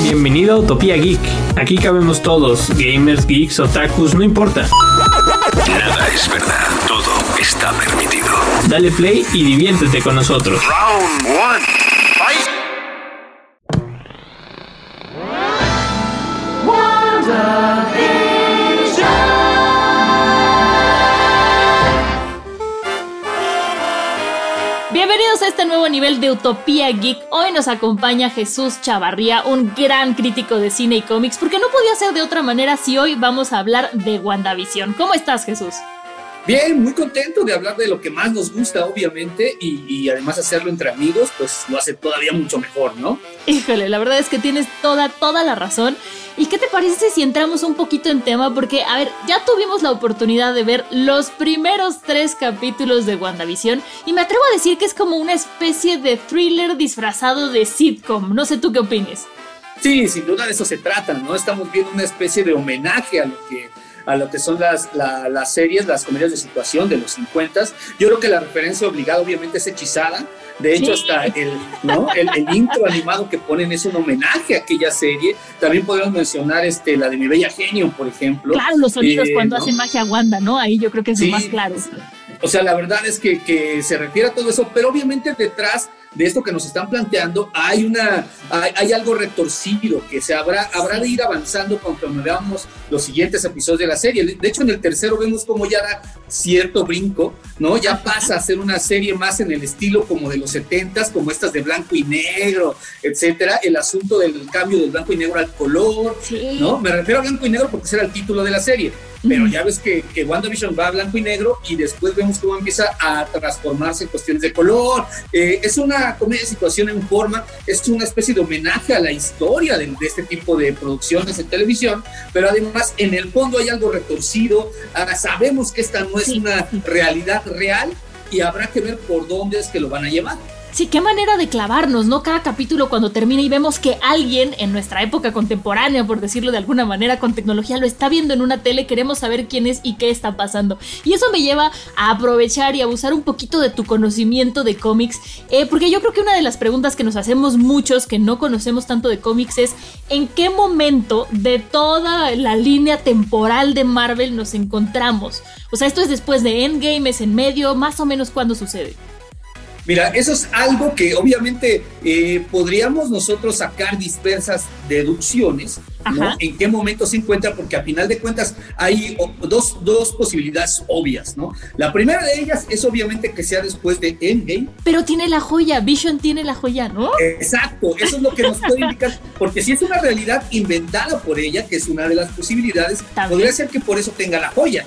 Bienvenido a Utopía Geek. Aquí cabemos todos, gamers, geeks, otakus, no importa. Nada es verdad. Todo está permitido. Dale play y diviértete con nosotros. Round one. De Utopía Geek. Hoy nos acompaña Jesús Chavarría, un gran crítico de cine y cómics, porque no podía ser de otra manera si hoy vamos a hablar de WandaVision. ¿Cómo estás, Jesús? Bien, muy contento de hablar de lo que más nos gusta, obviamente, y, y además hacerlo entre amigos, pues lo hace todavía mucho mejor, ¿no? Híjole, la verdad es que tienes toda, toda la razón. ¿Y qué te parece si entramos un poquito en tema? Porque, a ver, ya tuvimos la oportunidad de ver los primeros tres capítulos de WandaVision y me atrevo a decir que es como una especie de thriller disfrazado de sitcom. No sé tú qué opines. Sí, sin duda de eso se trata, ¿no? Estamos viendo una especie de homenaje a lo que a lo que son las, la- las series, las comedias de situación de los 50. Yo creo que la referencia obligada obviamente es hechizada. De hecho, Sí. hasta el, ¿no? el, el intro animado que ponen es un homenaje a aquella serie. También podemos mencionar este, la de Mi Bella Genio, por ejemplo. Claro, los sonidos Eh, cuando ¿no? hacen magia Wanda, ¿no? Ahí yo creo que es lo Sí. más claro. O sea, la verdad es que, que se refiere a todo eso, pero obviamente detrás de esto que nos están planteando hay una hay, hay algo retorcido que se habrá habrá de ir avanzando conforme veamos los siguientes episodios de la serie. De hecho, en el tercero vemos como ya da cierto brinco, ¿no? Ya pasa a ser una serie más en el estilo como de los setentas, como estas de blanco y negro, etcétera. El asunto del cambio del blanco y negro al color, Sí. ¿no? Me refiero a blanco y negro porque ese era el título de la serie. Pero ya ves que, que WandaVision va a blanco y negro y después vemos cómo empieza a transformarse en cuestiones de color. Eh, es una comedia de situación en forma, es una especie de homenaje a la historia de, de este tipo de producciones en televisión, pero además en el fondo hay algo retorcido. Ah, sabemos que esta no es Sí, una realidad real y habrá que ver por dónde es que lo van a llevar. Sí, qué manera de clavarnos, ¿no? Cada capítulo cuando termina y vemos que alguien en nuestra época contemporánea, por decirlo de alguna manera, con tecnología, lo está viendo en una tele, queremos saber quién es y qué está pasando. Y eso me lleva a aprovechar y abusar un poquito de tu conocimiento de cómics, eh, porque yo creo que una de las preguntas que nos hacemos muchos que no conocemos tanto de cómics es en qué momento de toda la línea temporal de Marvel nos encontramos. O sea, esto es después de Endgame, es en medio, más o menos cuándo sucede. Mira, eso es algo que obviamente eh, podríamos nosotros sacar dispersas deducciones, ¿no? En qué momento se encuentra, porque a final de cuentas hay dos, dos posibilidades obvias, ¿no? La primera de ellas es obviamente que sea después de Endgame. Pero tiene la joya, Vision tiene la joya, ¿no? Exacto, eso es lo que nos puede indicar, porque si es una realidad inventada por ella, que es una de las posibilidades, También. podría ser que por eso tenga la joya.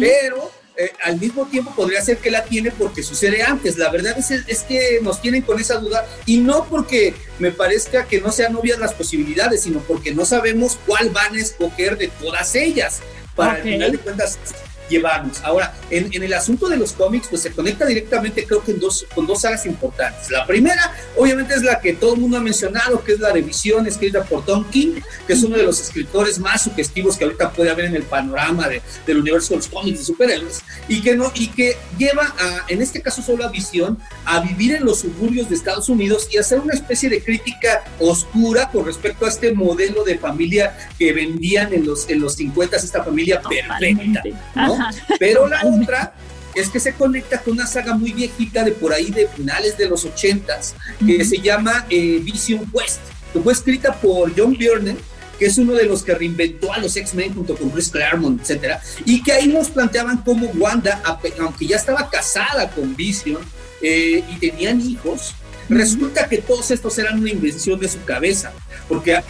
pero eh, al mismo tiempo podría ser que la tiene porque sucede antes. La verdad es, es que nos tienen con esa duda y no porque me parezca que no sean obvias las posibilidades, sino porque no sabemos cuál van a escoger de todas ellas. Para Ok. al final de cuentas llevarnos. Ahora, en, el asunto de los cómics, pues se conecta directamente, creo que en dos, con dos sagas importantes. La primera, obviamente, es la que todo el mundo ha mencionado, que es la revisión escrita por Tom King, que es uno de los escritores más sugestivos que ahorita puede haber en el panorama del universo de los cómics de superhéroes, y que, no, y que lleva, a, en este caso solo a Visión, a vivir en los suburbios de Estados Unidos y hacer una especie de crítica oscura con respecto a este modelo de familia que vendían en los, en los 50, esta familia perfecta. ¿no? Pero la otra es que se conecta con una saga muy viejita de por ahí de finales de los 80s que se llama eh, Vision Quest, que fue escrita por John Byrne que es uno de los que reinventó a los X-Men junto con Chris Claremont, etcétera, y que ahí nos planteaban cómo Wanda, aunque ya estaba casada con Vision eh, y tenían hijos, resulta que todos estos eran una invención de su cabeza, porque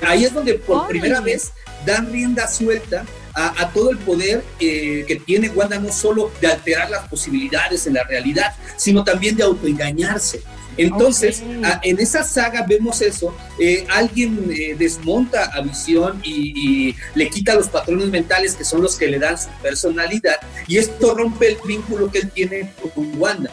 ahí es donde por primera vez dan rienda suelta a, todo el poder eh, que tiene Wanda, no solo de alterar las posibilidades en la realidad, sino también de autoengañarse. Entonces, en esa saga vemos eso, eh, alguien eh, desmonta a Visión y, le quita los patrones mentales que son los que le dan su personalidad y esto rompe el vínculo que él tiene con Wanda.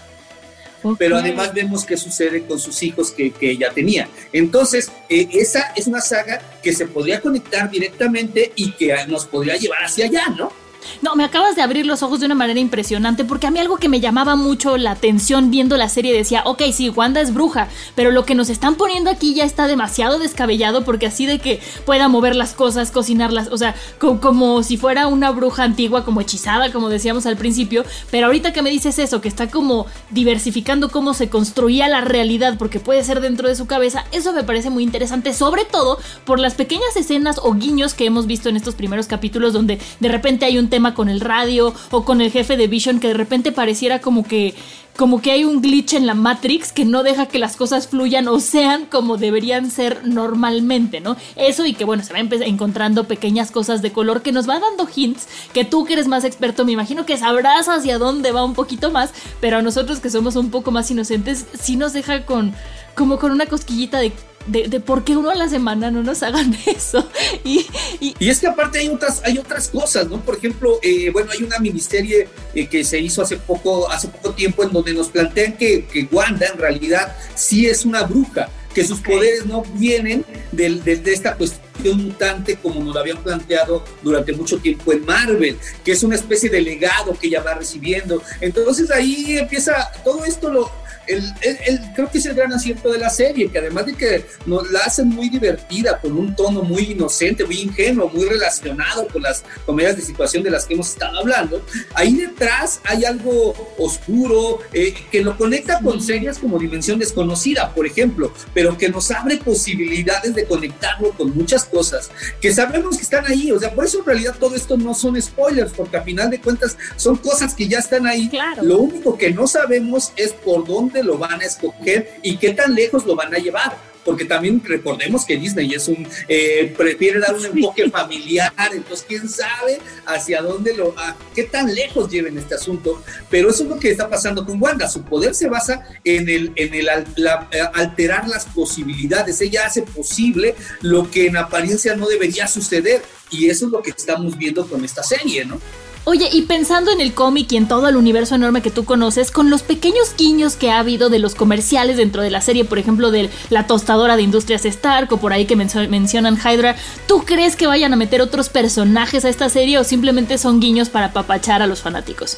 Pero además vemos qué sucede con sus hijos que, que ella tenía. Entonces, eh, esa es una saga que se podría conectar directamente y que nos podría llevar hacia allá, ¿no? No, me acabas de abrir los ojos de una manera impresionante porque a mí algo que me llamaba mucho la atención viendo la serie decía, ok, sí, Wanda es bruja, pero lo que nos están poniendo aquí ya está demasiado descabellado porque así de que pueda mover las cosas, cocinarlas, o sea, como si fuera una bruja antigua, como hechizada, como decíamos al principio, pero ahorita que me dices eso, que está como diversificando cómo se construía la realidad porque puede ser dentro de su cabeza, eso me parece muy interesante, sobre todo por las pequeñas escenas o guiños que hemos visto en estos primeros capítulos donde de repente hay un tema con el radio o con el jefe de Vision que de repente pareciera como que como que hay un glitch en la Matrix que no deja que las cosas fluyan o sean como deberían ser normalmente, ¿no? Eso y que bueno, se va encontrando pequeñas cosas de color que nos va dando hints, que tú que eres más experto me imagino que sabrás hacia dónde va un poquito más, pero a nosotros que somos un poco más inocentes sí nos deja con como con una cosquillita de de, por qué uno a la semana no nos hagan eso. Y, y, es que aparte hay otras, hay otras cosas, ¿no? Por ejemplo, eh, bueno, hay una miniserie eh, que se hizo hace poco, hace poco tiempo en donde nos plantean que, que Wanda en realidad sí es una bruja, que sus poderes no vienen de, de, esta cuestión mutante como nos lo habían planteado durante mucho tiempo en Marvel, que es una especie de legado que ella va recibiendo. Entonces ahí empieza, todo esto lo, el, creo que es el gran acierto de la serie, que además de que nos la hacen muy divertida, con un tono muy inocente, muy ingenuo, muy relacionado con las comedias de situación de las que hemos estado hablando, ahí detrás hay algo oscuro eh, que lo conecta con series como Dimensión Desconocida, por ejemplo, pero que nos abre posibilidades de conectarlo con muchas cosas que sabemos que están ahí. O sea, por eso en realidad todo esto no son spoilers, porque a final de cuentas son cosas que ya están ahí. Lo único que no sabemos es por dónde lo van a escoger y qué tan lejos lo van a llevar. Porque también recordemos que Disney es un eh, prefiere dar un enfoque familiar, entonces quién sabe hacia dónde lo, a, qué tan lejos lleven este asunto, pero eso es lo que está pasando con Wanda, su poder se basa en el, en el eh, alterar las posibilidades, ella hace posible lo que en apariencia no debería suceder y eso es lo que estamos viendo con esta serie, ¿no? Oye, y pensando en el cómic y en todo el universo enorme que tú conoces, con los pequeños guiños que ha habido de los comerciales dentro de la serie, por ejemplo, de la tostadora de Industrias Stark o por ahí que mencionan Hydra, ¿tú crees que vayan a meter otros personajes a esta serie o simplemente son guiños para papachar a los fanáticos?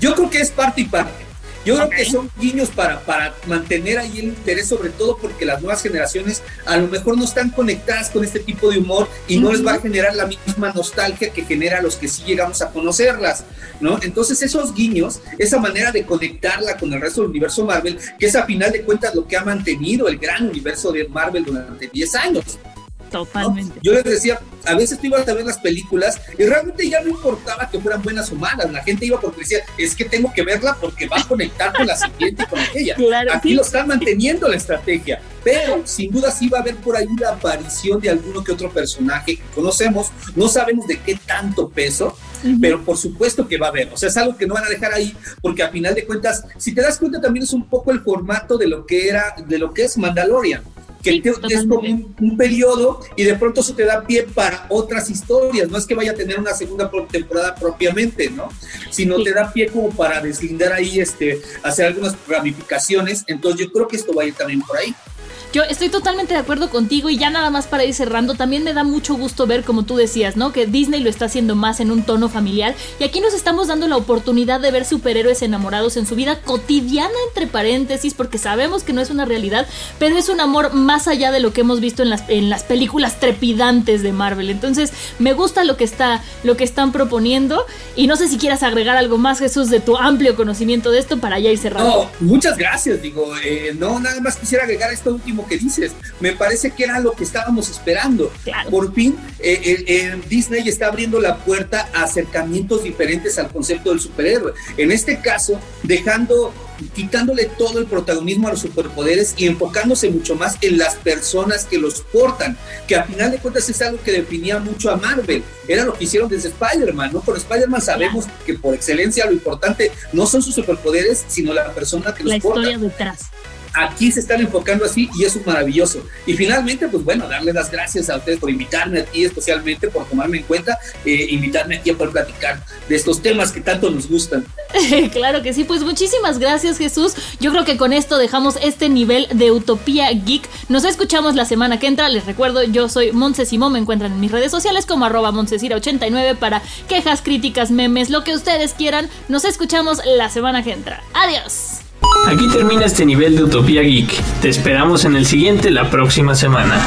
Yo creo que es parte y parte. Yo creo que son guiños para, para mantener ahí el interés, sobre todo porque las nuevas generaciones a lo mejor no están conectadas con este tipo de humor y no les va a generar la misma nostalgia que genera a los que sí llegamos a conocerlas, ¿no? Entonces esos guiños, esa manera de conectarla con el resto del universo Marvel, que es a final de cuentas lo que ha mantenido el gran universo de Marvel durante 10 años. Totalmente. Yo les decía, a veces tú ibas a ver las películas y realmente ya no importaba que fueran buenas o malas, la gente iba porque decía, es que tengo que verla porque va a conectar con la siguiente y con aquella. Aquí lo están manteniendo la estrategia, pero sin duda sí va a haber por ahí la aparición de alguno que otro personaje que conocemos, no sabemos de qué tanto peso, pero por supuesto que va a haber, o sea, es algo que no van a dejar ahí, porque a final de cuentas, si te das cuenta también es un poco el formato de lo que era, de lo que es Mandalorian que es como un, periodo y de pronto eso te da pie para otras historias. No es que vaya a tener una segunda temporada propiamente, ¿no? Sino te da pie como para deslindar ahí, este, hacer algunas ramificaciones. Entonces yo creo que esto va a ir también por ahí. Yo estoy totalmente de acuerdo contigo y ya nada más para ir cerrando, también me da mucho gusto ver, como tú decías, ¿no? Que Disney lo está haciendo más en un tono familiar y aquí nos estamos dando la oportunidad de ver superhéroes enamorados en su vida cotidiana, entre paréntesis, porque sabemos que no es una realidad, pero es un amor más allá de lo que hemos visto en las, en las películas trepidantes de Marvel. Entonces, me gusta lo que, está, lo que están proponiendo y no sé si quieras agregar algo más, Jesús, de tu amplio conocimiento de esto para ya ir cerrando. No, muchas gracias, digo, eh, no, nada más quisiera agregar esto último que dices. Me parece que era lo que estábamos esperando. Por fin, eh, Disney está abriendo la puerta a acercamientos diferentes al concepto del superhéroe. En este caso, dejando quitándole todo el protagonismo a los superpoderes y enfocándose mucho más en las personas que los portan, que a final de cuentas es algo que definía mucho a Marvel. Era lo que hicieron desde Spider-Man, ¿no? Con Spider-Man sabemos que por excelencia lo importante no son sus superpoderes, sino la persona que los la porta. Historia detrás aquí se están enfocando así y eso es maravilloso. Y finalmente, pues bueno, darle las gracias a ustedes por invitarme aquí, especialmente por tomarme en cuenta, eh, invitarme aquí a poder platicar de estos temas que tanto nos gustan. claro que sí, pues muchísimas gracias Jesús. Yo creo que con esto dejamos este nivel de Utopía Geek. Nos escuchamos la semana que entra. Les recuerdo, yo soy Monse Simón, me encuentran en mis redes sociales como arroba Monsesira89 para quejas, críticas, memes, lo que ustedes quieran. Nos escuchamos la semana que entra. Adiós. Aquí termina este nivel de Utopía Geek. Te esperamos en el siguiente la próxima semana.